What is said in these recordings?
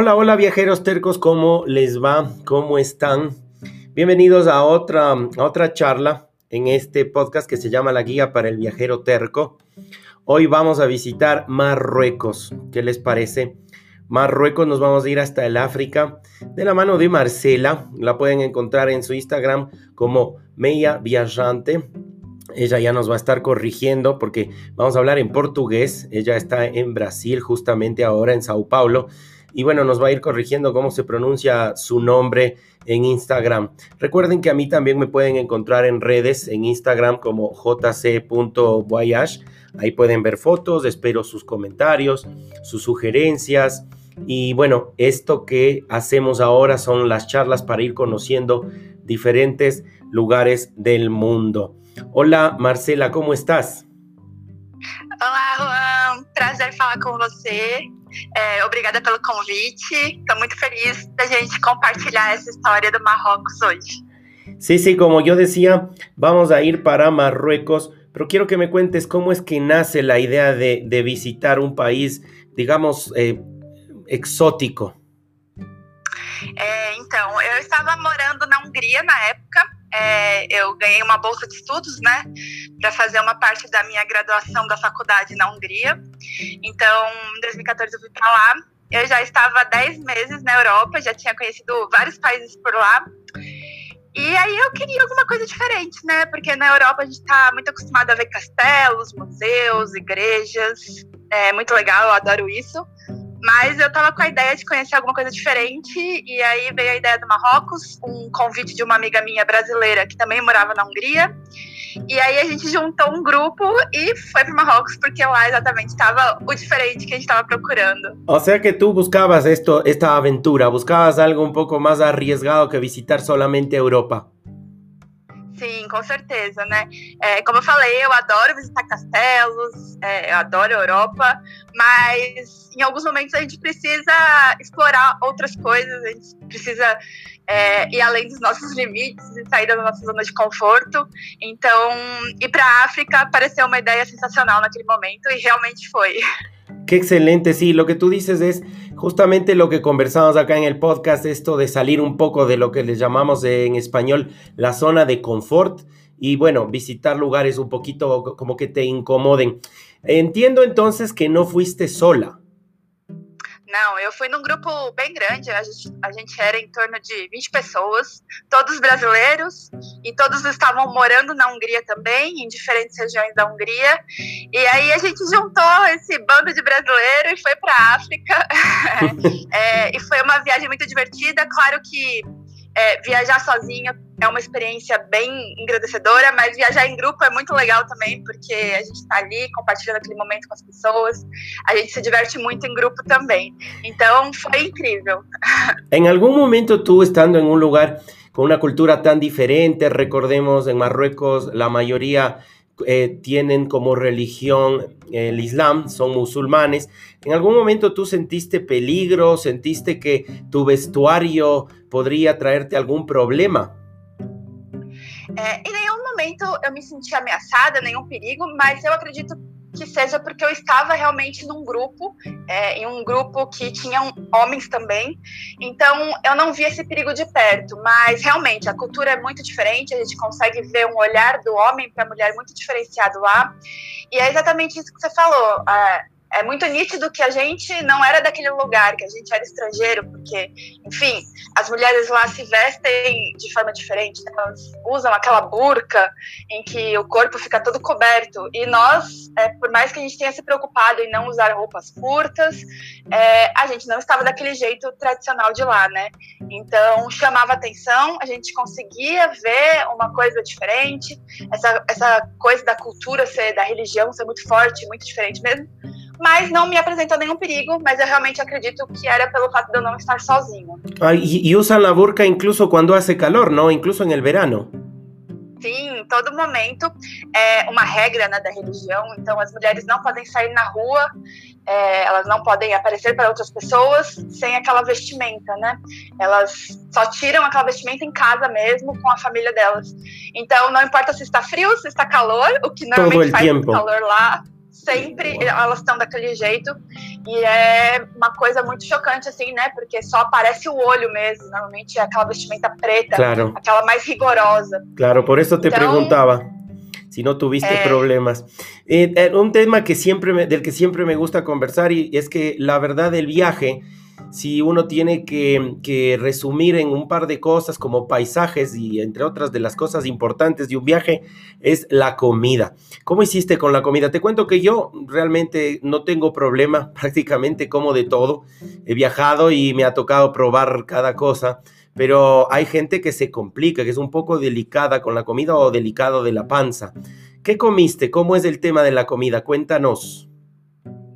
Hola, hola viajeros tercos, ¿cómo les va? ¿Cómo están? Bienvenidos a otra, a otra charla en este podcast que se llama La Guía para el Viajero Terco. Hoy vamos a visitar Marruecos. ¿Qué les parece? Marruecos nos vamos a ir hasta el África de la mano de Marcela. La pueden encontrar en su Instagram como Meia Viajante. Ella ya nos va a estar corrigiendo porque vamos a hablar en portugués. Ella está en Brasil justamente ahora en Sao Paulo y bueno, nos va a ir corrigiendo cómo se pronuncia su nombre en Instagram. Recuerden que a mí también me pueden encontrar en redes, en Instagram como jc.voyage. Ahí pueden ver fotos, espero sus comentarios, sus sugerencias. Y bueno, esto que hacemos ahora son las charlas para ir conociendo diferentes lugares del mundo. Hola Marcela, ¿cómo estás? Hola Juan, prazer falar com você. É, obrigada pelo convite. Estou muito feliz da gente compartilhar essa história do Marrocos hoje. Sí, sí, como yo decía, vamos a ir para Marruecos, pero quiero que me cuentes cómo es que nace la idea de, de visitar un país, digamos, eh, exótico. É, então, eu estava morando na Hungria na época. É, eu ganhei uma bolsa de estudos, né, para fazer uma parte da minha graduação da faculdade na Hungria. Então, em 2014 eu fui para lá. Eu já estava 10 meses na Europa, já tinha conhecido vários países por lá. E aí eu queria alguma coisa diferente, né? Porque na Europa a gente está muito acostumado a ver castelos, museus, igrejas. É muito legal, eu adoro isso. Mas eu tava com a ideia de conhecer alguma coisa diferente, e aí veio a ideia do Marrocos, um convite de uma amiga minha brasileira que também morava na Hungria. E aí a gente juntou um grupo e foi para Marrocos, porque lá exatamente estava o diferente que a gente estava procurando. O sea que tú buscabas esto, esta aventura, buscabas algo un poco más arriesgado que visitar solamente Europa. Sim, com certeza, né? É, como eu falei, eu adoro visitar castelos, é, eu adoro a Europa, mas em alguns momentos a gente precisa explorar outras coisas, a gente precisa é, ir além dos nossos limites e sair da nossa zona de conforto. Então, ir para a África pareceu uma ideia sensacional naquele momento e realmente foi. Qué excelente, sí, lo que tú dices es justamente lo que conversamos acá en el podcast, esto de salir un poco de lo que les llamamos en español la zona de confort y bueno, visitar lugares un poquito como que te incomoden. Entiendo entonces que no fuiste sola. Não, eu fui num grupo bem grande, a gente, a gente, era em torno de 20 pessoas, todos brasileiros, e todos estavam morando na Hungria também, em diferentes regiões da Hungria. E aí a gente juntou esse bando de brasileiros e foi para a África. é, e foi uma viagem muito divertida. Claro que é, viajar sozinha é uma experiência bem engrandecedora, mas viajar em grupo é muito legal também, porque a gente está ali compartilhando aquele momento com as pessoas, a gente se diverte muito em grupo também. Então foi incrível. Em algum momento tú estando en un lugar con una cultura tan diferente, recordemos en Marruecos la mayoría eh, tienen como religión el Islam, son musulmanes. ¿En algún momento tú sentiste peligro, sentiste que tu vestuario podría traerte algún problema? É, em nenhum momento eu me senti ameaçada, nenhum perigo, mas eu acredito que seja porque eu estava realmente num grupo, é, em um grupo que tinham homens também, então eu não vi esse perigo de perto, mas realmente a cultura é muito diferente, a gente consegue ver um olhar do homem para a mulher muito diferenciado lá, e é exatamente isso que você falou. É, é muito nítido que a gente não era daquele lugar, que a gente era estrangeiro, porque, enfim, as mulheres lá se vestem de forma diferente, né? elas usam aquela burca em que o corpo fica todo coberto. E nós, é, por mais que a gente tenha se preocupado em não usar roupas curtas, é, a gente não estava daquele jeito tradicional de lá, né? Então chamava atenção, a gente conseguia ver uma coisa diferente, essa, essa coisa da cultura ser, da religião ser muito forte, muito diferente mesmo mas não me apresentou nenhum perigo, mas eu realmente acredito que era pelo fato de eu não estar sozinho. Ah, e, e usam a burca incluso quando hace calor, não? Incluso no verano. Sim, em todo momento é uma regra né, da religião. Então, as mulheres não podem sair na rua, é, elas não podem aparecer para outras pessoas sem aquela vestimenta, né? Elas só tiram aquela vestimenta em casa mesmo, com a família delas. Então, não importa se está frio, se está calor, o que normalmente faz tempo. calor lá, sempre elas estão daquele jeito. E é uma coisa muito chocante, assim, né? Porque só aparece o olho mesmo. Normalmente é aquela vestimenta preta, claro. aquela mais rigorosa. Claro, por isso te então, perguntava si no tuviste eh, problemas. Eh, eh, un tema que siempre me, del que siempre me gusta conversar y es que la verdad del viaje si uno tiene que, resumir en un par de cosas como paisajes y entre otras de las cosas importantes de un viaje, es la comida. ¿Cómo hiciste con la comida? Te cuento que yo realmente no tengo problema, prácticamente como de todo. He viajado y me ha tocado probar cada cosa, pero hay gente que se complica, que es un poco delicada con la comida o delicado de la panza. ¿Qué comiste? ¿Cómo es el tema de la comida? Cuéntanos.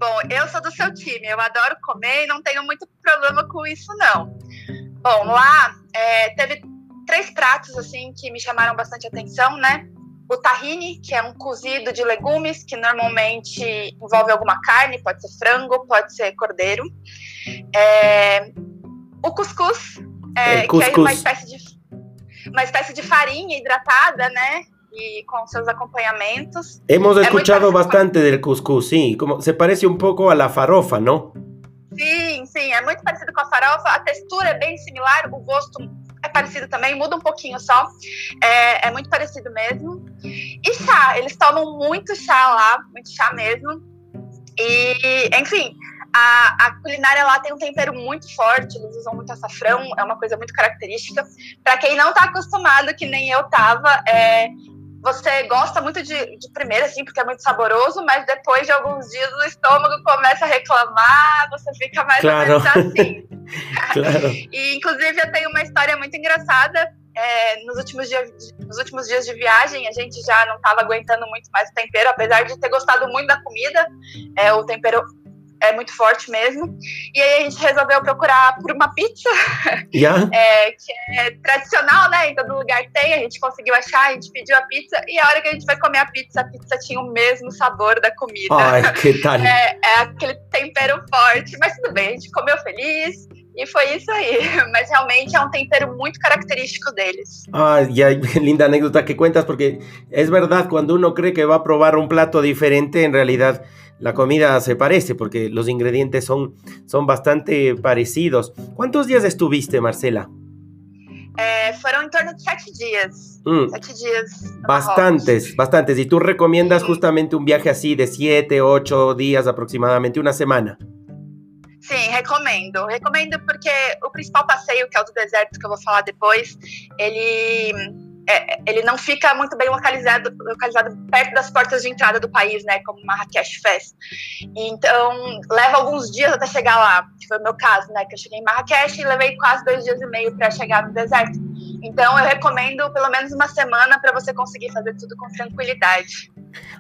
Bom, eu sou do seu time, eu adoro comer e não tenho muito problema com isso, não. Bom, lá é, teve três pratos assim que me chamaram bastante atenção, né? O tahine, que é um cozido de legumes, que normalmente envolve alguma carne, pode ser frango, pode ser cordeiro. É, o cuscuz, é, é cuscuz. que é uma espécie de uma espécie de farinha hidratada, né? Y con sus acompañamientos. Hemos escuchado bastante del cuscús, sí, como se parece un poco a la farofa, ¿no? Sim, sim, é muito parecido com a farofa, a textura é bem similar, o gosto é parecido também, muda um pouquinho só, é, é muito parecido mesmo. E chá, eles tomam muito chá lá, muito chá mesmo. E, enfim, a, a, culinária lá tem um tempero muito forte, eles usam muito açafrão, é uma coisa muito característica. Para quem não está acostumado, que nem eu tava, é, você gosta muito de, de primeira, assim, porque é muito saboroso, mas depois de alguns dias o estômago começa a reclamar, você fica mais claro. ou menos assim. claro. e, inclusive, eu tenho uma história muito engraçada. É, nos, últimos dias, nos últimos dias de viagem, a gente já não estava aguentando muito mais o tempero, apesar de ter gostado muito da comida. É, o tempero é muito forte mesmo. E aí a gente resolveu procurar por uma pizza, yeah. é, que é tradicional, né? Em todo lugar tem, a gente conseguiu achar, a gente pediu a pizza, e a hora que a gente vai comer a pizza, a pizza tinha o mesmo sabor da comida. Ai, que tal? É, é aquele tempero forte, mas tudo bem, a gente comeu feliz. E foi isso aí, mas realmente é um tempero muito característico deles. Ah, e aí, linda anécdota que cuentas, porque é verdade, quando uno cree que vai provar um prato diferente, em realidade la comida se parece porque los ingredientes son, son bastante parecidos. ¿Cuántos días estuviste, Marcela? Eh, fueron en torno de siete días. Mm. Siete días. Bastantes, bastantes. ¿Y tú recomiendas justamente un viaje así de siete, ocho días aproximadamente, una semana? Sim, recomendo. Recomendo porque o principal passeio, que é o do deserto, que eu vou falar depois, ele é, ele não fica muito bem localizado, localizado perto das portas de entrada do país, né, como Marrakech fez. Então, leva alguns dias até chegar lá, que foi o meu caso, né, que eu cheguei em Marrakech e levei quase dois dias e meio para chegar no deserto. Então, eu recomendo pelo menos uma semana para você conseguir fazer tudo com tranquilidade.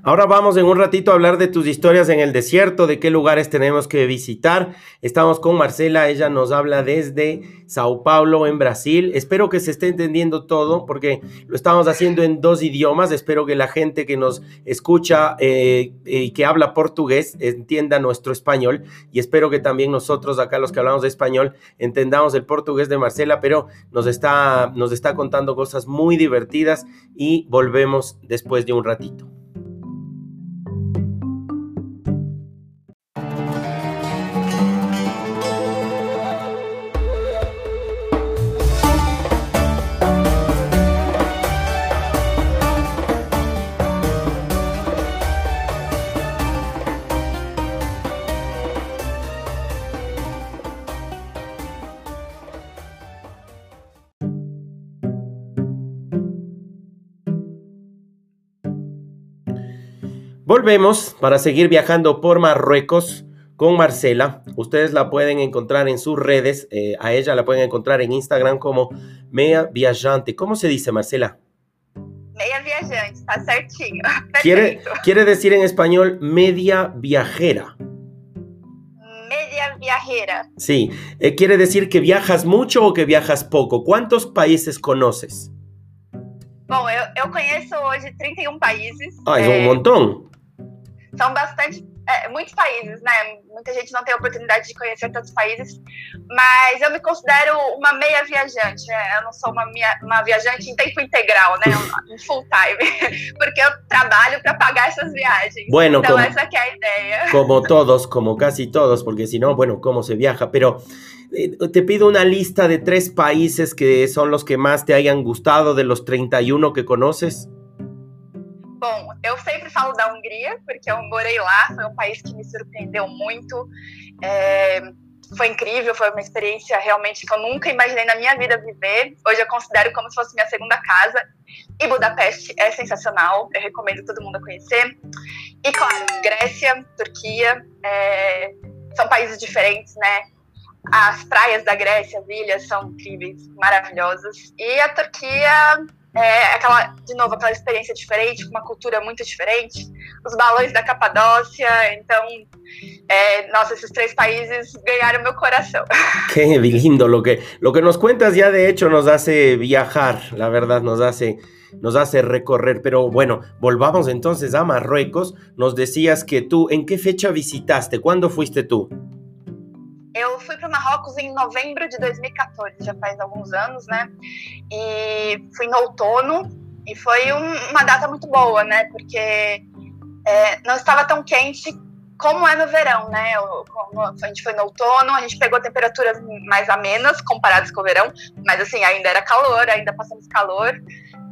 Ahora vamos en un ratito a hablar de tus historias en el desierto, de qué lugares tenemos que visitar. Estamos con Marcela, ella nos habla desde Sao Paulo, en Brasil. Espero que se esté entendiendo todo porque lo estamos haciendo en dos idiomas. Espero que la gente que nos escucha eh, y que habla portugués entienda nuestro español y espero que también nosotros acá los que hablamos de español entendamos el portugués de Marcela, pero nos está, nos está contando cosas muy divertidas y volvemos después de un ratito. Volvemos para seguir viajando por Marruecos con Marcela. Ustedes la pueden encontrar en sus redes. Eh, a ella la pueden encontrar en Instagram como Mea Viajante. ¿Cómo se dice, Marcela? Meia viajante, está certinho. Quiere, quiere decir en español media viajera. Media viajera. Sí, eh, quiere decir que viajas mucho o que viajas poco. ¿Cuántos países conoces? Bom, eu, eu conheço hoje 31 países. Ah, é, é um montão. São bastante é, muitos países, né? Muita gente não tem a oportunidade de conhecer tantos países, mas eu me considero uma meia viajante. Né? Eu não sou uma, minha, uma viajante em tempo integral, né? Um, full time, porque eu trabalho para pagar essas viagens. Bueno, então como, essa é a ideia. Como todos, como casi todos, porque si no, bueno, ¿cómo se viaja? Pero eh, te pido una lista de tres países que son los que más te hayan gustado de los 31 que conoces. Bom, eu sempre falo da Hungria, porque eu morei lá, foi um país que me surpreendeu muito. É, foi incrível, foi uma experiência realmente que eu nunca imaginei na minha vida viver. Hoje eu considero como se fosse minha segunda casa. E Budapeste é sensacional, eu recomendo todo mundo a conhecer. E claro, Grécia, Turquia, é, são países diferentes, né? As praias da Grécia, as ilhas são incríveis, maravilhosas. E a Turquia é aquela, de novo, aquela experiência diferente, com uma cultura muito diferente. Os balões da Capadócia, então, é, nossa, esses três países ganharam meu coração. Qué lindo, lo que, lo que nos cuentas ya de hecho nos hace viajar, la verdad, nos hace, nos hace recorrer. Pero bueno, volvamos entonces a Marruecos. Nos decías que tú, ¿en qué fecha visitaste? ¿Cuándo fuiste tú? Eu fui para Marrocos em novembro de 2014, já faz alguns anos, né? E fui no outono e foi um, uma data muito boa, né? Porque é, não estava tão quente como é no verão, né? a gente foi no outono, a gente pegou temperaturas mais amenas comparadas com o verão, mas assim, ainda era calor, ainda passamos calor.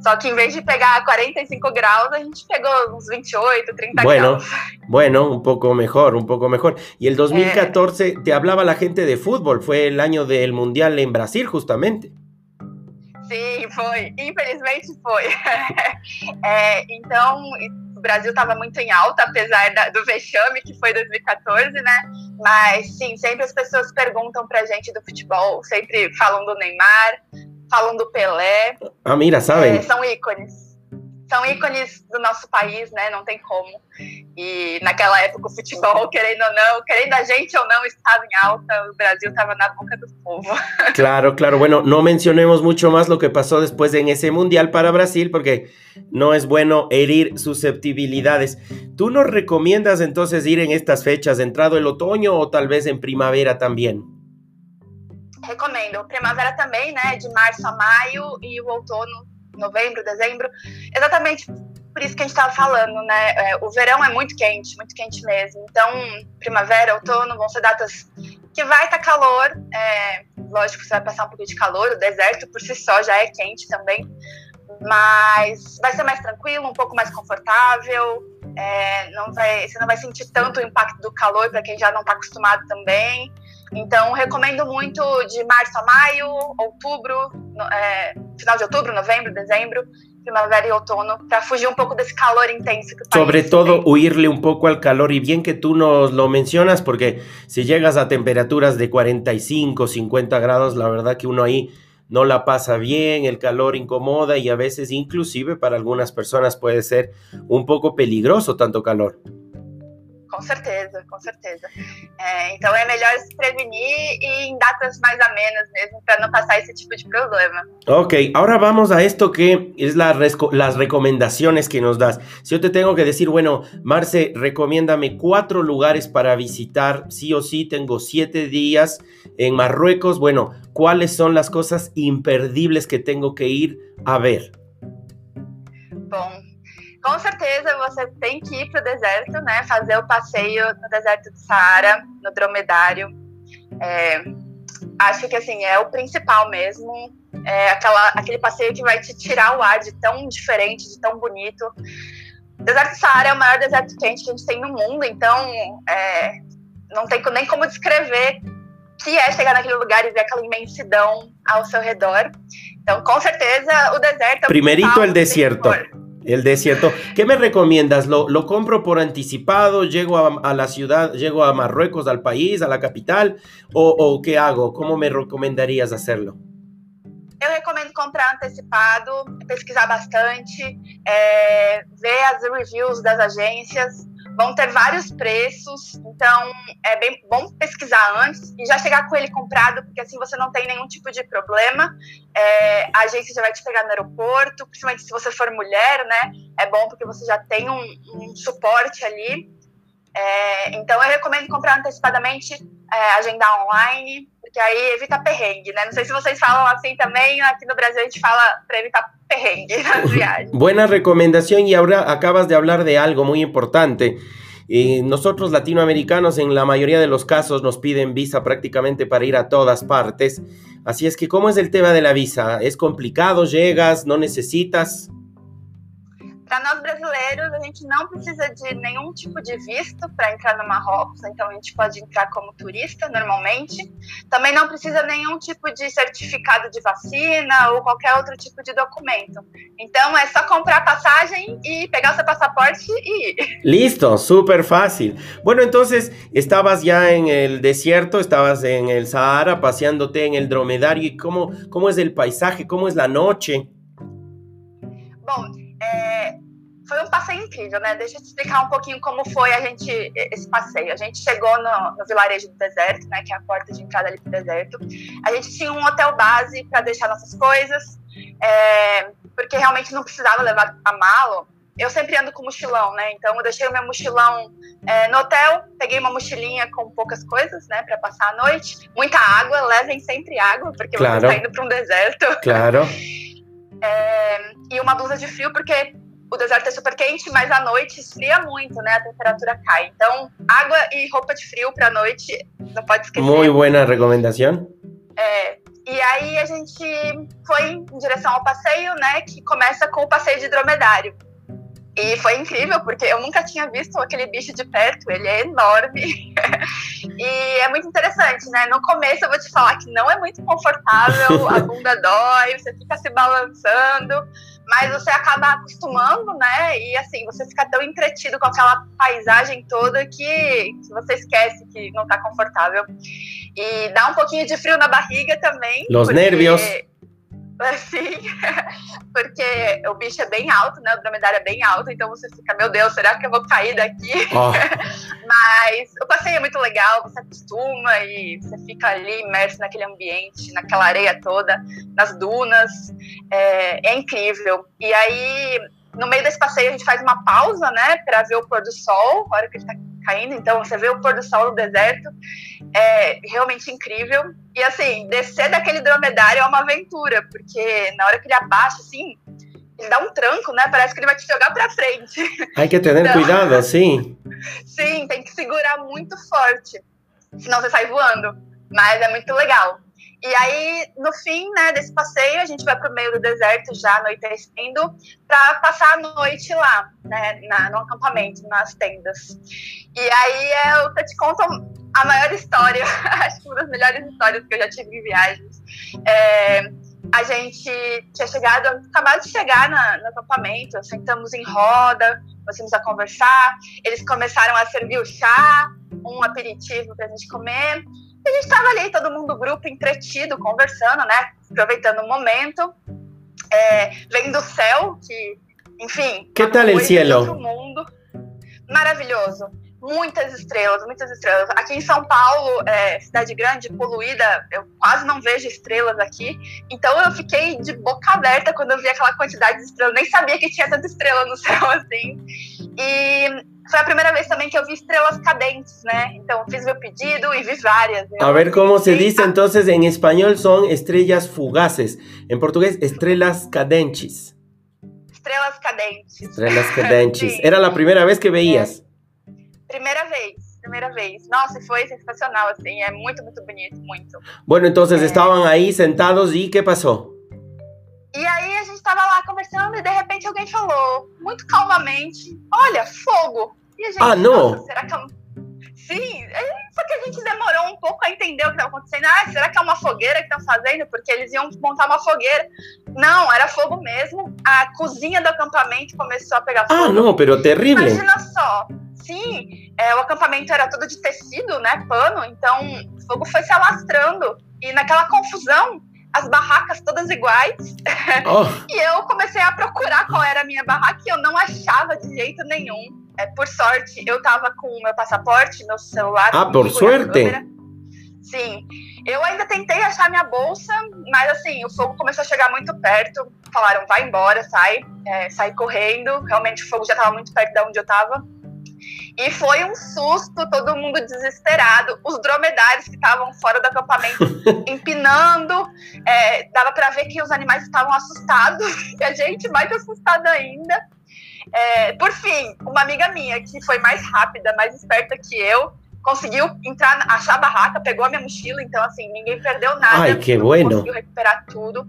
Só que em vez de pegar 45 graus, a gente pegou uns 28, 30 bueno, graus. Bueno, un poco mejor, un poco mejor. Y el 2014 eh, te hablaba la gente de fútbol, fue el año del Mundial en Brasil, justamente. Sim, foi. Infelizmente foi. é, então, o Brasil estava muito em alta, apesar da, do vexame que foi 2014, né? Mas sim, sempre as pessoas perguntam pra gente do futebol, sempre falam do Neymar, falam do Pelé. Ah, mira, sabem. É, são ícones. São ícones do nosso país, né? Não tem como. E naquela época o futebol, querendo ou não, querendo a gente ou não, estava em alta. O Brasil estava na boca do povo. Claro, claro. Bueno, no mencionemos mucho más lo que pasó después en ese mundial para Brasil, porque no es bueno herir susceptibilidades. ¿Tú nos recomiendas entonces ir en estas fechas, entrado el otoño o tal vez en primavera también? Recomendo. Primavera também, né? De março a maio e o outono, novembro, dezembro. Exatamente por isso que a gente estava falando, né? É, o verão é muito quente, muito quente mesmo. Então, primavera, outono vão ser datas que vai estar tá calor. É, lógico, você vai passar um pouquinho de calor. O deserto por si só já é quente também. Mas vai ser mais tranquilo, um pouco mais confortável. É, não vai, você não vai sentir tanto o impacto do calor para quem já não está acostumado também. Então, recomendo muito de março a maio, outubro, é, final de outubro, novembro, dezembro, primavera y otoño, para fugir un poco de ese calor intenso. Que Sobre todo, huirle un poco al calor. Y bien que tú nos lo mencionas, porque si llegas a temperaturas de 45, 50 grados, la verdad que uno ahí no la pasa bien, el calor incomoda y a veces inclusive para algunas personas puede ser un poco peligroso tanto calor. Com certeza, com certeza. É, então é melhor se prevenir e em datas mais amenas mesmo, para não passar ese tipo de problema. Ok, ahora vamos a esto que es la las recomendaciones que nos das. Si yo te tengo que decir, bueno, Marce, recomiéndame cuatro lugares para visitar, sí o sí, tengo siete días en Marruecos, bueno, ¿cuáles son las cosas imperdibles que tengo que ir a ver? Bom, com certeza você tem que ir para o deserto, né? Fazer o passeio no deserto do Saara, no dromedário. É, acho que assim é o principal mesmo. É aquela, aquele passeio que vai te tirar o ar de tão diferente, de tão bonito. O deserto do Saara é o maior deserto quente que a gente tem no mundo, então é, não tem nem como descrever que é chegar naquele lugar e ver aquela imensidão ao seu redor. Então, com certeza, o deserto é o Primerito el desierto. El desierto. ¿Qué me recomiendas? ¿Lo, lo compro por anticipado? ¿Llego a, a, la ciudad, llego a Marruecos, al país, a la capital? ¿O, o qué hago? ¿Cómo me recomendarías hacerlo? Eu recomendo comprar antecipado, pesquisar bastante, é, ver as reviews das agências, vão ter vários preços, então é bem bom pesquisar antes e já chegar com ele comprado, porque assim você não tem nenhum tipo de problema. É, a agência já vai te pegar no aeroporto, principalmente se você for mulher, né? É bom porque você já tem um, um suporte ali. É, então eu recomendo comprar antecipadamente, é, agendar online, porque aí evita perrengue, né? Não sei se vocês falam assim também, aqui no Brasil a gente fala para evitar Buena recomendación y ahora acabas de hablar de algo muy importante. Eh, nosotros latinoamericanos en la mayoría de los casos nos piden visa prácticamente para ir a todas partes. Así es que, ¿cómo es el tema de la visa? ¿Es complicado? ¿Llegas? ¿No necesitas? Para nós brasileiros, a gente não precisa de nenhum tipo de visto para entrar no Marrocos, então a gente pode entrar como turista normalmente. Também não precisa nenhum tipo de certificado de vacina ou qualquer outro tipo de documento. Então é só comprar passagem y pegar seu pasaporte y ir. Listo, súper fácil. Bueno, entonces estabas ya en el desierto, estabas en el Sahara paseándote en el dromedario. ¿Y cómo, cómo es el paisaje? ¿Cómo es la noche? Foi um passeio incrível, né? Deixa eu te explicar um pouquinho como foi a gente esse passeio. A gente chegou no, no vilarejo do deserto, né? Que é a porta de entrada ali pro deserto. A gente tinha um hotel base para deixar nossas coisas, é, porque realmente não precisava levar a mala. Eu sempre ando com mochilão, né? Então eu deixei o meu mochilão é, no hotel, peguei uma mochilinha com poucas coisas, né, para passar a noite. Muita água, levem sempre água, porque Claro. você está indo para um deserto. Claro. É, e uma blusa de frio, porque o deserto é super quente, mas à noite esfria muito, né? A temperatura cai. Então, água e roupa de frio pra noite, não pode esquecer. Muy buena recomendación. É, e aí a gente foi em direção ao passeio, né? Que começa com o passeio de dromedário. E foi incrível, porque eu nunca tinha visto aquele bicho de perto, ele é enorme. e é muito interessante, né? No começo eu vou te falar que não é muito confortável, a bunda dói, você fica se balançando, mas você acaba acostumando, né? E assim, você fica tão entretido com aquela paisagem toda que, você esquece que não tá confortável. E dá um pouquinho de frio na barriga também. Los porque- nervios. Sim, porque o bicho é bem alto, né? O dromedário é bem alto, então você fica, meu Deus, será que eu vou cair daqui? Oh, Mas o passeio é muito legal, você acostuma e você fica ali imerso naquele ambiente, naquela areia toda, nas dunas. É, é incrível. E aí, no meio desse passeio, a gente faz uma pausa, né, para ver o pôr do sol, a hora que ele tá caindo. Então, você vê o pôr do sol no deserto. É realmente incrível. E assim, descer daquele dromedário é uma aventura, porque na hora que ele abaixa, assim, ele dá um tranco, né? Parece que ele vai te jogar pra frente. hay que tener No. cuidado, sí. Sim, tem que segurar muito forte, senão você sai voando. Mas é muito legal. E aí, no fim né, desse passeio, a gente vai pro meio do deserto já anoitecendo para passar a noite lá, né, na, no acampamento, nas tendas. E aí eu te conto a maior história, acho que uma das melhores histórias que eu já tive em viagens. É, a gente tinha chegado, acabado de chegar na, no acampamento, sentamos em roda, começamos a conversar, eles começaram a servir o chá, um aperitivo pra gente comer. A gente tava ali, todo mundo, grupo, entretido, conversando, né? Aproveitando o momento. É, vendo o céu, que, enfim. Que tal cielo? outro mundo. Maravilhoso. Muitas estrelas, muitas estrelas. Aqui em São Paulo, é, cidade grande, poluída, eu quase não vejo estrelas aqui. Então eu fiquei de boca aberta quando eu vi aquela quantidade de estrelas. Nem sabia que tinha tanta estrela no céu assim. E foi a primeira vez também que eu vi estrelas cadentes, né? Então fiz meu pedido e vi várias. Eu A ver cómo se fiquei- dice entonces en español son estrellas fugaces. En portugués, estrellas cadentes. Estrelas cadentes. Estrellas cadentes. Era la primera vez que veías. Primeira vez, primeira vez. Nossa, e foi sensacional, assim. É muito, muito bonito, muito. Bueno, entonces estaban ahí sentados y ¿qué pasó? E aí a gente tava lá conversando e de repente alguém falou, muito calmamente, olha, fogo. E a gente, Ah, não? "Nossa, será que é um... Sim, só que a gente demorou um pouco a entender o que estava acontecendo. Ah, será que é uma fogueira que estão fazendo? Porque eles iam montar uma fogueira. Não, era fogo mesmo. A cozinha do acampamento começou a pegar ah, fogo. Ah, não, pero terrível. Imagina só. Sim, é, o acampamento era todo de tecido, né? Pano. Então, o fogo foi se alastrando. E naquela confusão, as barracas todas iguais. Oh. e eu comecei a procurar qual era a minha barraca e eu não achava de jeito nenhum. É, por sorte, eu tava com o meu passaporte, meu celular. Ah, por sorte? Sim. Eu ainda tentei achar minha bolsa, mas assim, o fogo começou a chegar muito perto. Falaram, vai embora, sai. É, sai correndo. Realmente o fogo já estava muito perto de onde eu estava. E foi um susto, todo mundo desesperado. Os dromedários que estavam fora do acampamento empinando. É, dava para ver que os animais estavam assustados. E a gente mais assustada ainda. É, por fim, uma amiga minha, que foi mais rápida, mais esperta que eu, conseguiu entrar, achar a barraca, pegou a minha mochila, então assim, ninguém perdeu nada. Ai, que bueno. Conseguiu recuperar tudo.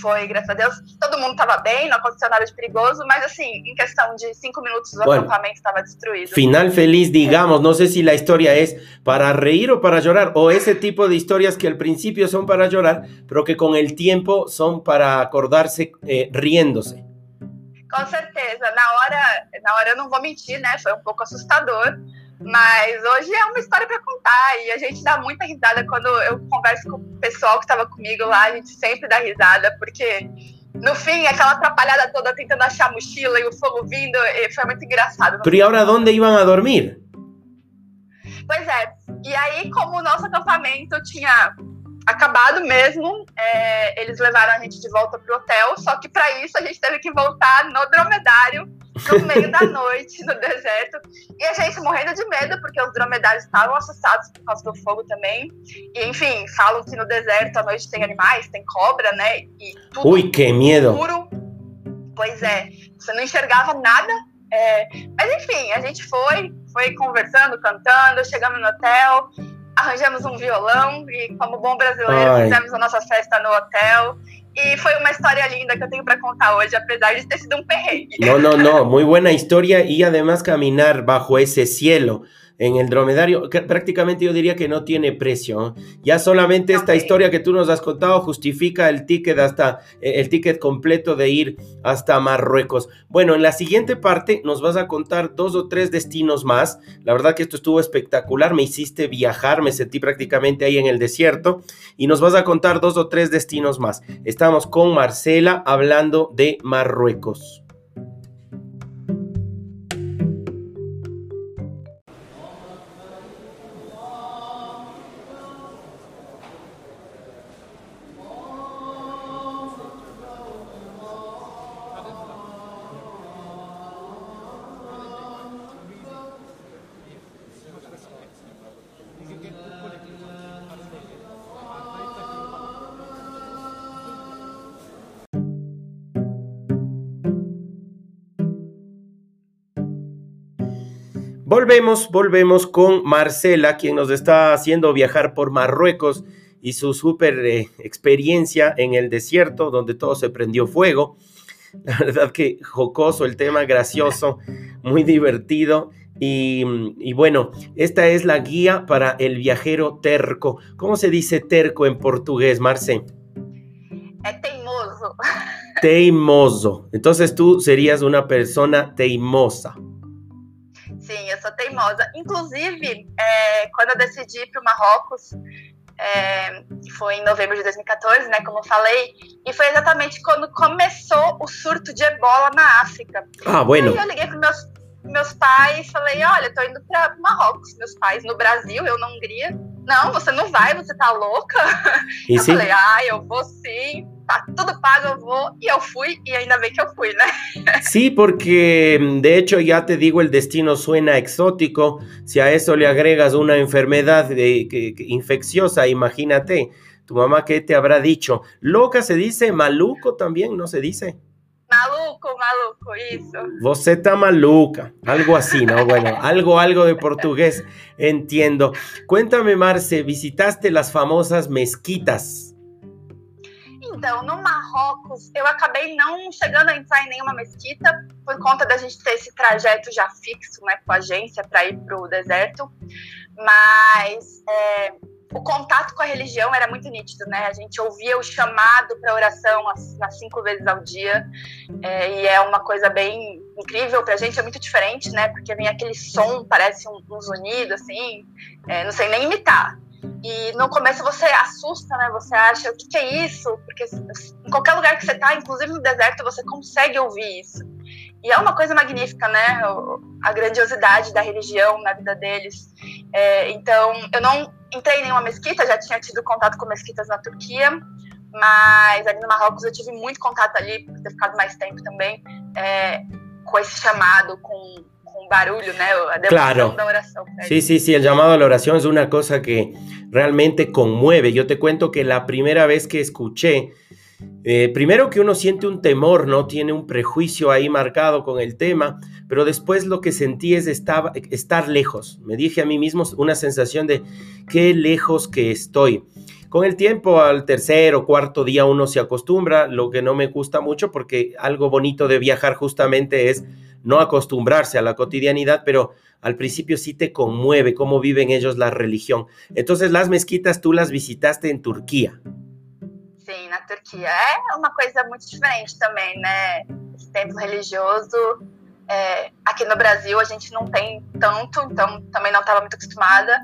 Foi, graças a Deus, todo mundo estava bem, não aconteceu nada de perigoso, mas assim, em questão de cinco minutos o bueno, acampamento estava destruído. Final feliz, digamos, no sé si la historia es para reír o para llorar, o ese tipo de historias que al principio son para llorar, pero que con el tiempo son para acordarse eh, riéndose. Com certeza, na hora, na hora eu não vou mentir, né? Foi um pouco assustador, mas hoje é uma história para contar e a gente dá muita risada quando eu converso com o pessoal que estava comigo lá, a gente sempre dá risada, porque no fim, aquela atrapalhada toda tentando achar a mochila e o fogo vindo, foi muito engraçado. Pero e agora onde iam a dormir? Pois é, e aí como o nosso acampamento tinha acabado mesmo, é, eles levaram a gente de volta pro hotel, só que para isso a gente teve que voltar no dromedário no meio da noite, no deserto. E a gente morrendo de medo, porque os dromedários estavam assustados por causa do fogo também. E, enfim, falam que no deserto à noite tem animais, tem cobra, né? E tudo Ui, que medo! Escuro. Pois é, você não enxergava nada. É... Mas, enfim, a gente foi, foi conversando, cantando, chegamos no hotel, arranjamos um violão e, como bom brasileiro, Ai. fizemos a nossa festa no hotel. Y fue una historia linda que tengo para contar hoy, a pesar de ter sido un perrengue. No, no, no, muy buena historia y además caminar bajo ese cielo en el dromedario, prácticamente yo diría que no tiene precio. Ya solamente esta historia que tú nos has contado justifica el ticket hasta eh, el ticket completo de ir hasta Marruecos. Bueno, en la siguiente parte nos vas a contar dos o tres destinos más. La verdad que esto estuvo espectacular, me hiciste viajar, me sentí prácticamente ahí en el desierto y nos vas a contar dos o tres destinos más. Estamos con Marcela hablando de Marruecos. Volvemos, volvemos con Marcela, quien nos está haciendo viajar por Marruecos y su súper eh, experiencia en el desierto, donde todo se prendió fuego. La verdad que jocoso el tema, gracioso, muy divertido. Y, y, bueno, esta es la guía para el viajero terco. ¿Cómo se dice terco en portugués, Marce? teimoso. Teimoso. Entonces tú serías una persona teimosa. Sim, eu sou teimosa. Inclusive, é, quando eu decidi ir para o Marrocos, é, foi em novembro de 2014, né, como eu falei, e foi exatamente quando começou o surto de ebola na África. Ah, bueno. E aí eu liguei para meus meus pais falei, olha, estou indo para Marrocos. Meus pais no Brasil, eu na Hungria. Não, você não vai, você tá louca? E eu sim? falei, ah, eu vou sim. Tá tudo pago, eu vou fui y ainda bem que fui, ¿no? Sí, porque mm, de hecho ya te digo, el destino suena exótico. Si a eso le agregas una enfermedad de, que, infecciosa, imagínate, tu mamá qué te habrá dicho. Loca se dice, maluco también, ¿no se dice? Maluco, maluco, eso. Você está maluca, algo así, ¿no? Bueno, algo, algo de portugués, entiendo. Cuéntame, Marce, visitaste las famosas mezquitas. Então, no Marrocos, eu acabei não chegando a entrar em nenhuma mesquita por conta da gente ter esse trajeto já fixo, né, com a agência para ir para o deserto. Mas é, o contato com a religião era muito nítido, né? A gente ouvia o chamado para oração as, as, cinco vezes ao dia, é, e é uma coisa bem incrível para a gente, é muito diferente, né? Porque vem aquele som, parece um, um zunido, assim, é, não sei nem imitar. E no começo você assusta, né? Você acha, o que, que é isso? Porque em qualquer lugar que você está, inclusive no deserto, você consegue ouvir isso. E é uma coisa magnífica, né? A grandiosidade da religião na vida deles. É, então, eu não entrei em nenhuma mesquita, já tinha tido contato com mesquitas na Turquia, mas ali no Marrocos eu tive muito contato ali, por ter ficado mais tempo também, é, com esse chamado, com, con barullo, ¿no? claro. Sí, sí, sí, el llamado a la oración es una cosa que realmente conmueve. Yo te cuento que la primera vez que escuché, eh, primero que uno siente un temor, ¿no? Tiene un prejuicio ahí marcado con el tema, pero después lo que sentí es estar, estar lejos. Me dije a mí mismo una sensación de qué lejos que estoy. Con el tiempo, al tercer o cuarto día uno se acostumbra, lo que no me gusta mucho porque algo bonito de viajar justamente es no acostumbrarse a la cotidianidad, pero al principio sí te conmueve cómo viven ellos la religión. Entonces, las mezquitas tú las visitaste en Turquía. Sim, na Turquia. É uma coisa muito diferente também, né? Esse templo religioso. É, aqui no Brasil a gente não tem tanto, então também não estava muito acostumada.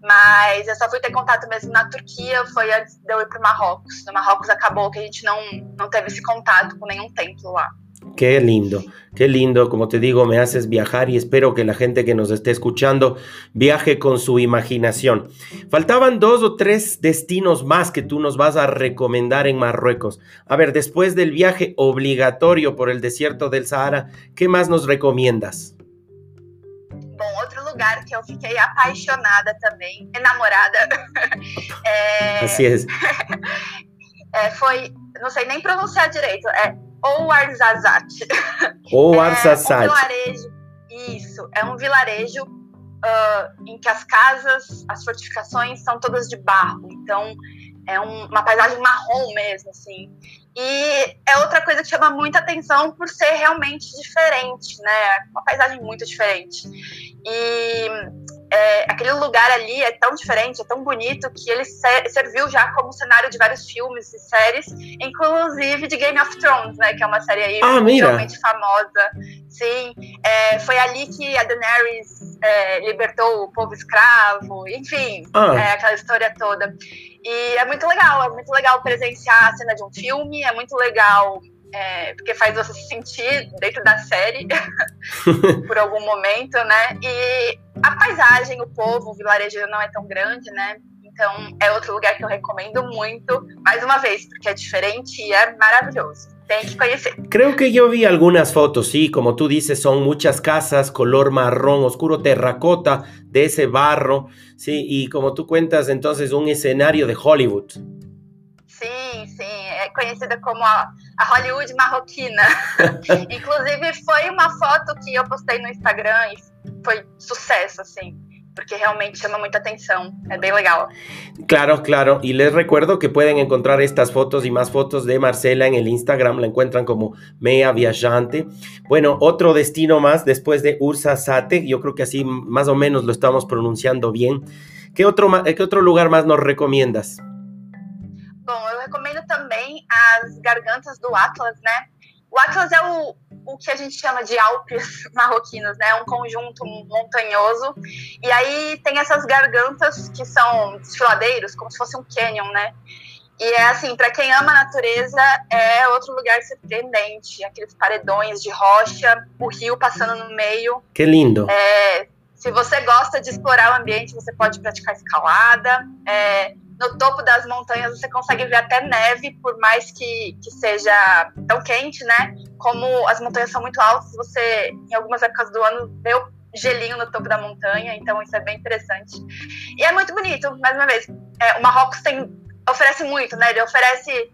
Mas eu só fui ter contato mesmo na Turquia, foi antes de eu ir para o Marrocos. No Marrocos acabou que a gente não, não teve esse contato com nenhum templo lá. Qué lindo, qué lindo, como te digo, me haces viajar y espero que la gente que nos esté escuchando viaje con su imaginación. Faltaban dos o tres destinos más que tú nos vas a recomendar en Marruecos. A ver, después del viaje obligatorio por el desierto del Sahara, ¿qué más nos recomiendas? Bom, outro lugar que eu fiquei apaixonada também, enamorada. é... Assim é. é, foi, não sei nem pronunciar direito, é ou Arzazat. Ou Arzazat. É um vilarejo, isso, é um vilarejo uh, em que as casas, as fortificações são todas de barro. Então, é um, uma paisagem marrom mesmo, assim. E é outra coisa que chama muita atenção por ser realmente diferente, né? Uma paisagem muito diferente. E é, aquele lugar ali é tão diferente, é tão bonito, que ele serviu já como cenário de vários filmes e séries, inclusive de Game of Thrones, né? Que é uma série aí ah, realmente famosa. Sim, é, foi ali que a Daenerys é, libertou o povo escravo, enfim, ah. É, aquela história toda. E é muito legal, é muito legal presenciar a cena de um filme, é muito legal é, porque faz você se sentir dentro da série por algum momento, né? E a paisagem, o povo, o vilarejo não é tão grande, né? Então é outro lugar que eu recomendo muito, mais uma vez, porque é diferente e é maravilhoso. Tem que conhecer. Creo que yo vi algunas fotos, sí, como tú dices, son muchas casas color marrón oscuro terracota de ese barro, sí, y como tú cuentas, entonces un escenario de Hollywood. É conhecida como a, a Hollywood marroquina. Inclusive, foi uma foto que eu postei no Instagram e foi sucesso, assim. porque realmente llama mucha atención. Es bien legal. Claro, claro. Y les recuerdo que pueden encontrar estas fotos y más fotos de Marcela en el Instagram. La encuentran como Mea Viajante. Bueno, otro destino más después de Ursa Sate. Yo creo que así más o menos lo estamos pronunciando bien. ¿Qué otro, qué otro lugar más nos recomiendas? Também as gargantas do Atlas, né? O Atlas é o, o que a gente chama de Alpes marroquinos, né? Um conjunto montanhoso. E aí tem essas gargantas que são desfiladeiros, como se fosse um canyon, né? E é assim, para quem ama a natureza, é outro lugar surpreendente. Aqueles paredões de rocha, o rio passando no meio. Que lindo. É, se você gosta de explorar o ambiente, você pode praticar escalada. É, no topo das montanhas você consegue ver até neve, por mais que, que seja tão quente, né? Como as montanhas são muito altas, você, em algumas épocas do ano, vê o gelinho no topo da montanha, então isso é bem interessante. E é muito bonito, mais uma vez. É, o Marrocos tem, oferece muito, né? Ele oferece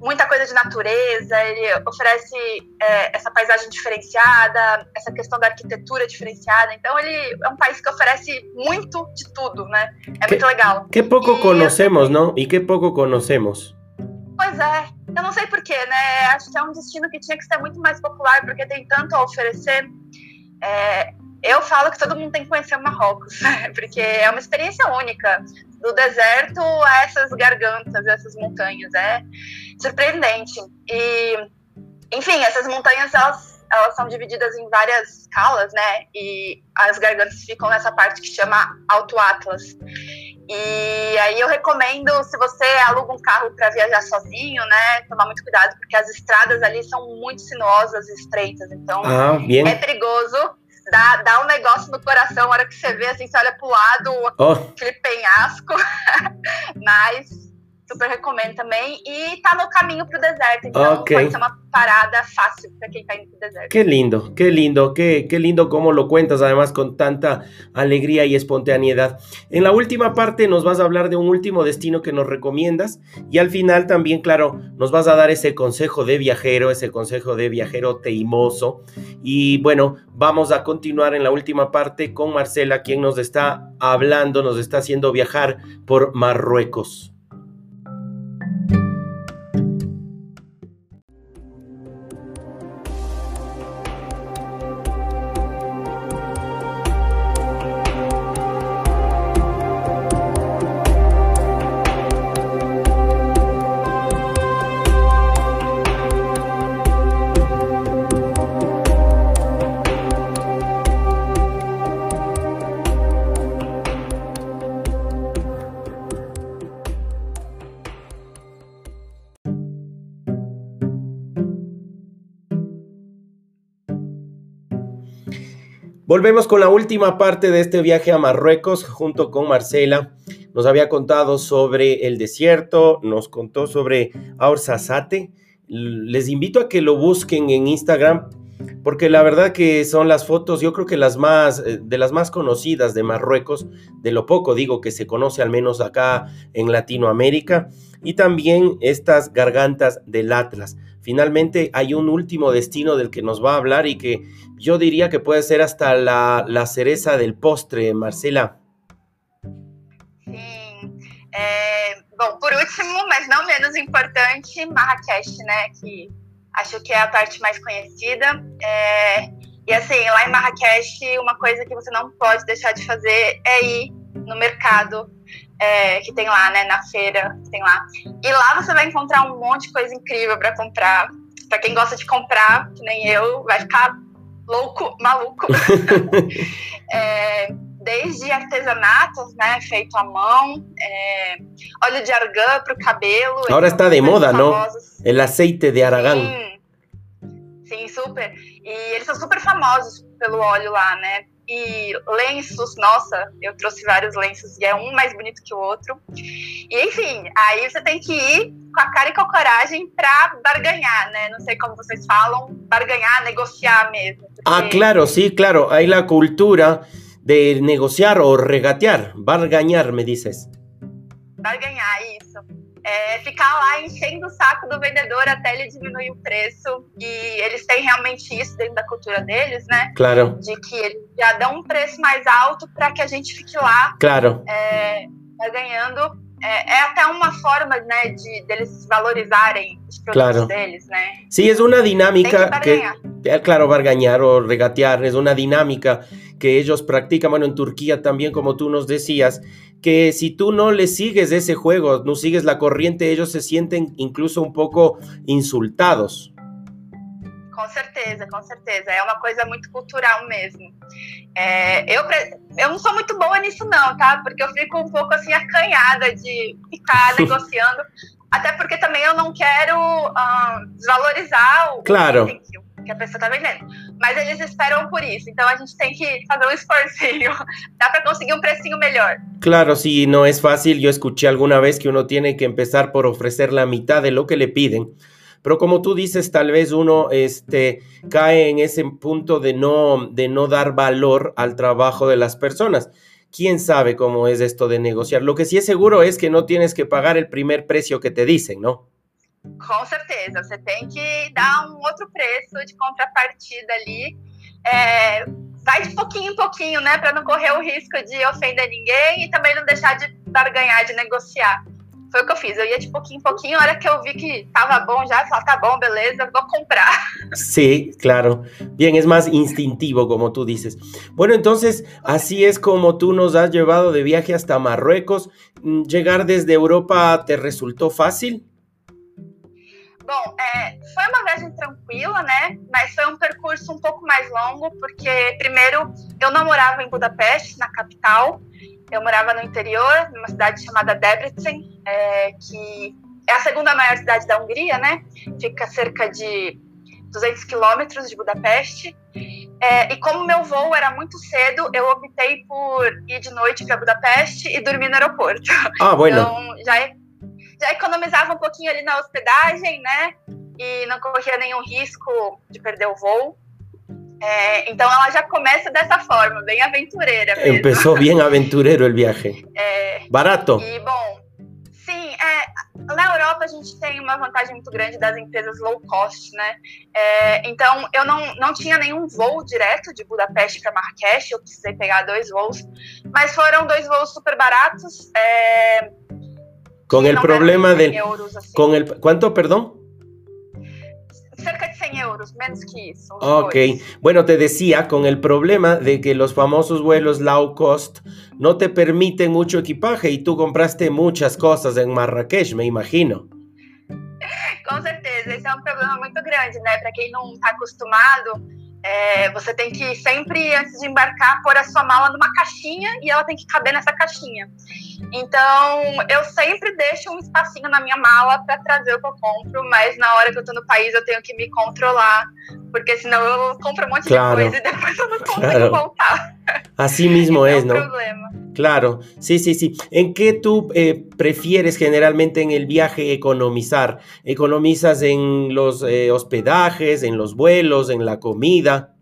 muita coisa de natureza, ele oferece é, essa paisagem diferenciada, essa questão da arquitetura diferenciada. Então, ele é um país que oferece muito de tudo, né? É que, muito legal. Que pouco e conhecemos, não? E que pouco conhecemos. Pois é, eu não sei porquê, né? Acho que é um destino que tinha que ser muito mais popular, porque tem tanto a oferecer. É, eu falo que todo mundo tem que conhecer o Marrocos, porque é uma experiência única. Do deserto a essas gargantas, essas montanhas. É surpreendente. E, enfim, essas montanhas, elas, elas são divididas em várias escalas, né? E as gargantas ficam nessa parte que chama Alto Atlas. E aí eu recomendo, se você aluga um carro para viajar sozinho, né, tomar muito cuidado, porque as estradas ali são muito sinuosas e estreitas, então ah, é perigoso. Dá, dá um negócio no coração, a hora que você vê, assim, você olha pro lado, oh. aquele penhasco. Mas super recomendo também. E tá no caminho pro deserto, então okay. pode ser uma parada fácil para quem está indo pro deserto. Qué lindo, qué lindo, qué, qué lindo cómo lo cuentas, además con tanta alegría y espontaneidad. En la última parte nos vas a hablar de un último destino que nos recomiendas y al final también, claro, nos vas a dar ese consejo de viajero, ese consejo de viajero teimoso. Y bueno, vamos a continuar en la última parte con Marcela, quien nos está hablando, nos está haciendo viajar por Marruecos. Volvemos con la última parte de este viaje a Marruecos junto con Marcela. Nos había contado sobre el desierto, nos contó sobre Aursasate. Les invito a que lo busquen en Instagram porque la verdad que son las fotos, yo creo que las más, eh, de las más conocidas de Marruecos, de lo poco digo que se conoce al menos acá en Latinoamérica, y también estas gargantas del Atlas. Finalmente hay un último destino del que nos va a hablar y que yo diría que puede ser hasta la, la cereza del postre, Marcela. Sim. É, bom, por último, mas não menos importante, Marrakech? Que acho que é a parte mais conhecida. É, e assim, lá em Marrakech, uma coisa que você não pode deixar de fazer é ir no mercado é, que tem lá, né, na feira que tem lá. E lá você vai encontrar um monte de coisa incrível para comprar. Para quem gosta de comprar, que nem eu, vai ficar louco, maluco. é, desde artesanatos, né, feito à mão, é, óleo de argan para o cabelo. Agora está de moda, não? O aceite de argan. Sim, sim, super. E eles são super famosos pelo óleo lá, né? e lenços, nossa, eu trouxe vários lenços e é um mais bonito que o outro. E enfim, aí você tem que ir com a cara e com a coragem para barganhar, né? Não sei como vocês falam, barganhar, negociar mesmo. Porque... Ah, claro, sí, claro. Hay la cultura de negociar o regatear, barganhar, me dices. Barganhar, isso é, ficar lá enchendo o saco do vendedor até ele diminuir o preço. E eles têm realmente isso dentro da cultura deles, né? Claro. De que eles já dão um preço mais alto para que a gente fique lá. Claro. É, tá ganhando. É, é, até uma forma, né, de deles valorizarem os produtos claro. deles, né? Sí, es una dinámica que, que, claro, bargañar o regatear, es una dinámica que ellos practican, bueno, en Turquía también, como tú nos decías, que si tú no le sigues ese juego, no sigues la corriente, ellos se sienten incluso um pouco insultados. Com certeza, com certeza. É uma coisa muito cultural mesmo. É, eu, eu não sou muito boa nisso, não, tá? Porque eu fico um pouco assim acanhada de ficar negociando. Até porque também eu não quero uh, desvalorizar o claro. que, que a pessoa está vendendo. Mas eles esperam por isso, então a gente tem que fazer um esforcinho. Dá para conseguir um precinho melhor. Claro, sí, no es fácil. Yo escuché alguna vez que uno tiene que empezar por ofrecer la mitad de lo que le piden. Pero como tú dices, tal vez uno este, cae en ese punto de no, de no dar valor al trabajo de las personas. ¿Quién sabe cómo es esto de negociar? Lo que sí es seguro es que no tienes que pagar el primer precio que te dicen, ¿no? Com certeza, você tem que dar um outro preço de contrapartida ali. É, vai de pouquinho em pouquinho, né, para não correr o risco de ofender ninguém e também não deixar de barganhar, de negociar. Foi o que eu fiz. Eu ia de pouquinho em pouquinho, a hora que eu vi que tava bom já, falei, tá bom, beleza, vou comprar. Sí, claro. Bien, es más instintivo, como tú dices. Bueno, entonces, así es como tú nos has llevado de viaje hasta Marruecos. Mm, ¿Llegar desde Europa te resultó fácil? Bom, é, foi uma viagem tranquila, né? Mas foi um percurso um pouco mais longo, porque, primeiro, eu não morava em Budapeste, na capital. Eu morava no interior, numa cidade chamada Debrecen, é, que é a segunda maior cidade da Hungria, né? Fica cerca de 200 quilômetros de Budapeste. É, e como meu voo era muito cedo, eu optei por ir de noite para Budapeste e dormir no aeroporto. Ah, bueno. Então, já já economizava um pouquinho ali na hospedagem, né? E não corria nenhum risco de perder o voo. É, então ela já começa dessa forma, bem aventureira. Mesmo. Empezó bien aventurero el viaje. É, Barato. e bom, sim, é, na Europa a gente tem uma vantagem muito grande das empresas low cost, né? É, então eu não, não tinha nenhum voo direto de Budapeste para Marrakech, eu precisei pegar dois voos, mas foram dois voos super baratos. É, el não problema deram 100 del... euros, assim. Con el, ¿Cuánto, perdón? Cerca de 100 euros, menos que os Ok, bueno, te decía, con el problema de que los famosos vuelos low cost no te permiten mucho equipaje y tú compraste muchas cosas en Marrakech, me imagino. Com certeza, esse é um problema muito grande, né? Para quem não está acostumado, é, você tem que sempre, antes de embarcar, pôr a sua mala numa caixinha e ela tem que caber nessa caixinha. Então, eu sempre deixo um espacinho na minha mala para trazer o que eu compro, mas na hora que eu tô no país eu tenho que me controlar, porque senão eu compro um monte Claro. de coisa e depois eu não consigo Claro. voltar. Esse es, é um ¿no? problema. Claro, sí, sí, sí. ¿En qué tú eh, prefieres generalmente en el viaje economizar? ¿Economizas en los eh, hospedajes, en los vuelos, en la comida?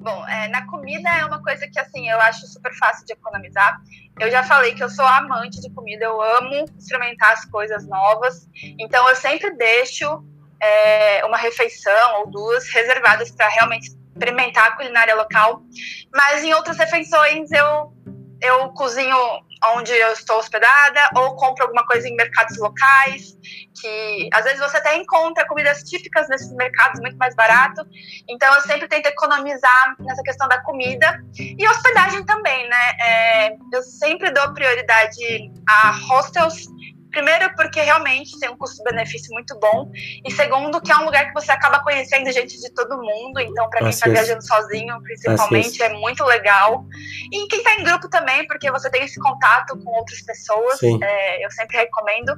Bom, é, na comida é uma coisa que assim eu acho super fácil de economizar. Eu já falei que eu sou amante de comida, eu amo experimentar as coisas novas. Então eu sempre deixo é, uma refeição ou duas reservadas para realmente experimentar a culinária local. Mas em outras refeições eu eu cozinho onde eu estou hospedada ou compro alguma coisa em mercados locais, que às vezes você até encontra comidas típicas nesses mercados muito mais barato. Então eu sempre tento economizar nessa questão da comida e hospedagem também, né? É, eu sempre dou prioridade a hostels. Primeiro, porque realmente tem um custo-benefício muito bom. E segundo, que é um lugar que você acaba conhecendo gente de todo mundo. Então, para quem está es. viajando sozinho, principalmente, é muito legal. E quem está em grupo também, porque você tem esse contato com outras pessoas. É, eu sempre recomendo.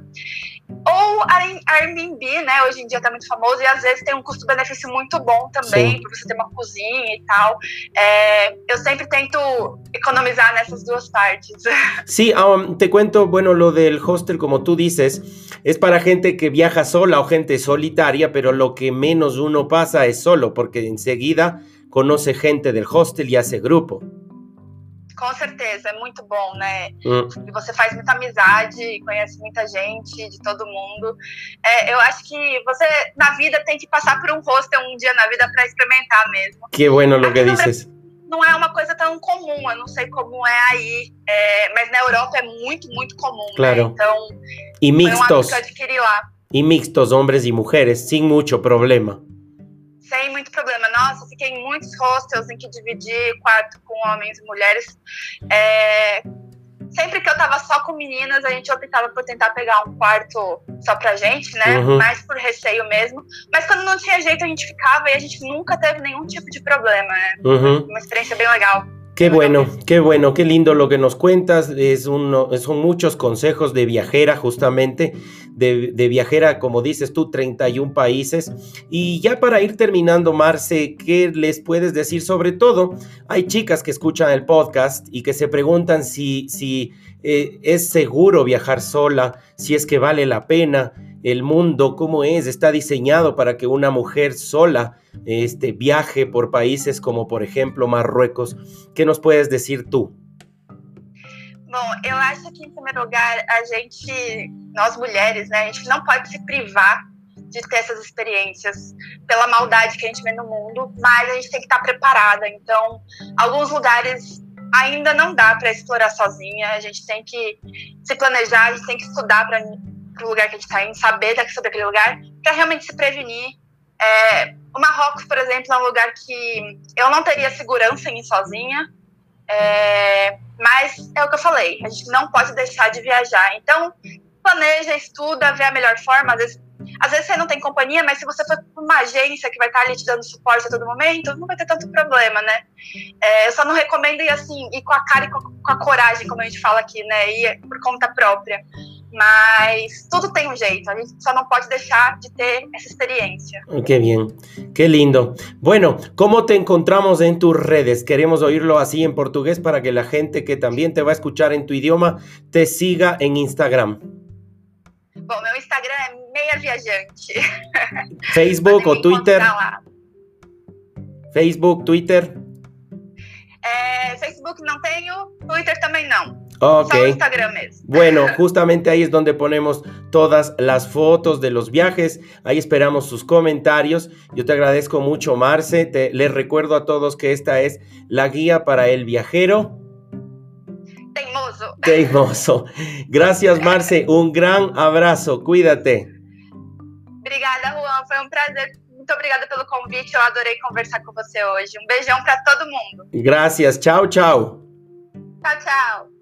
Ou Air- Airbnb, né? Hoje em dia tá muito famoso e às vezes tem um custo-benefício muito bom também, para você ter uma cozinha e tal. É, eu sempre tento economizar nessas duas partes. Sí, um, te cuento, bueno, lo del hostel, como tú dices, es para gente que viaja sola o gente solitaria, pero lo que menos uno pasa es solo, porque enseguida conoce gente del hostel y hace grupo. Com certeza, é muito bom, né? Mm, E você faz muita amizade, conhece muita gente de todo mundo. É, eu acho que você, na vida, tem que passar por um hostel um dia na vida para experimentar mesmo. qué bueno lo que dices. Não é uma coisa tão comum, eu não sei como é aí, é, mas na Europa é muito, muito comum. né? Claro. Então, Y foi um mixtos, que eu adquiri lá. y mixtos, hombres y mujeres, sin mucho problema. Sem muito problema. Nossa, fiquei em muitos hostels em que dividi quarto com homens e mulheres. É, sempre que eu tava só com meninas, a gente optava por tentar pegar um quarto só pra gente, né? Uhum. Mais por receio mesmo. Mas quando não tinha jeito, a gente ficava e a gente nunca teve nenhum tipo de problema, né? Ujú. Uma experiência bem legal. Qué bueno, qué bueno, qué lindo lo que nos cuentas. Es uno, son muchos consejos de viajera, justamente, de, de viajera, como dices tú, 31 países. Y ya para ir terminando, Marce, ¿qué les puedes decir? Sobre todo, hay chicas que escuchan el podcast y que se preguntan si, si eh, es seguro viajar sola, si es que vale la pena. El mundo, cómo es, está diseñado para que una mujer sola este, viaje por países como, por ejemplo, Marruecos. ¿Qué nos puedes decir tú? Bom, eu acho que, em primeiro lugar, a gente, nós mulheres, né, a gente não pode se privar de ter essas experiências pela maldade que a gente vê no mundo, mas a gente tem que estar preparada. Então, alguns lugares ainda não dá para explorar sozinha, a gente tem que se planejar, a gente tem que estudar para o lugar que a gente está indo, saber sobre aquele lugar, para realmente se prevenir. É, o Marrocos, por exemplo, é um lugar que eu não teria segurança em ir sozinha, é, mas é o que eu falei, a gente não pode deixar de viajar. Então, planeja, estuda, vê a melhor forma. Às vezes, às vezes você não tem companhia, mas se você for para uma agência que vai estar ali te dando suporte a todo momento, não vai ter tanto problema, né? É, eu só não recomendo ir assim, ir com a cara e com a coragem, como a gente fala aqui, né? Ir por conta própria. Mas tudo tem un jeito, a gente só não pode deixar de ter esa experiencia. Qué bien, qué lindo. Bueno, ¿cómo te encontramos en tus redes? Queremos oírlo así en portugués para que la gente que también te va a escuchar en tu idioma te siga en Instagram. Bom, meu Instagram é Meia Viajante. Facebook ou Twitter? Facebook, Twitter? É, Facebook não tenho, Twitter também não. Ok. Bueno, justamente ahí es donde ponemos todas las fotos de los viajes. Ahí esperamos sus comentarios. Yo te agradezco mucho, Marce. Te, les recuerdo a todos que esta es la guía para el viajero. Teimoso. Teimoso. Gracias, Marce. Un gran abrazo. Cuídate. Obrigada, Juan. Fue un prazer. Muito obrigada pelo convite. Eu adorei conversar com você hoje. Um beijão para todo mundo. Gracias. Chao, chao. Tchau, tchau.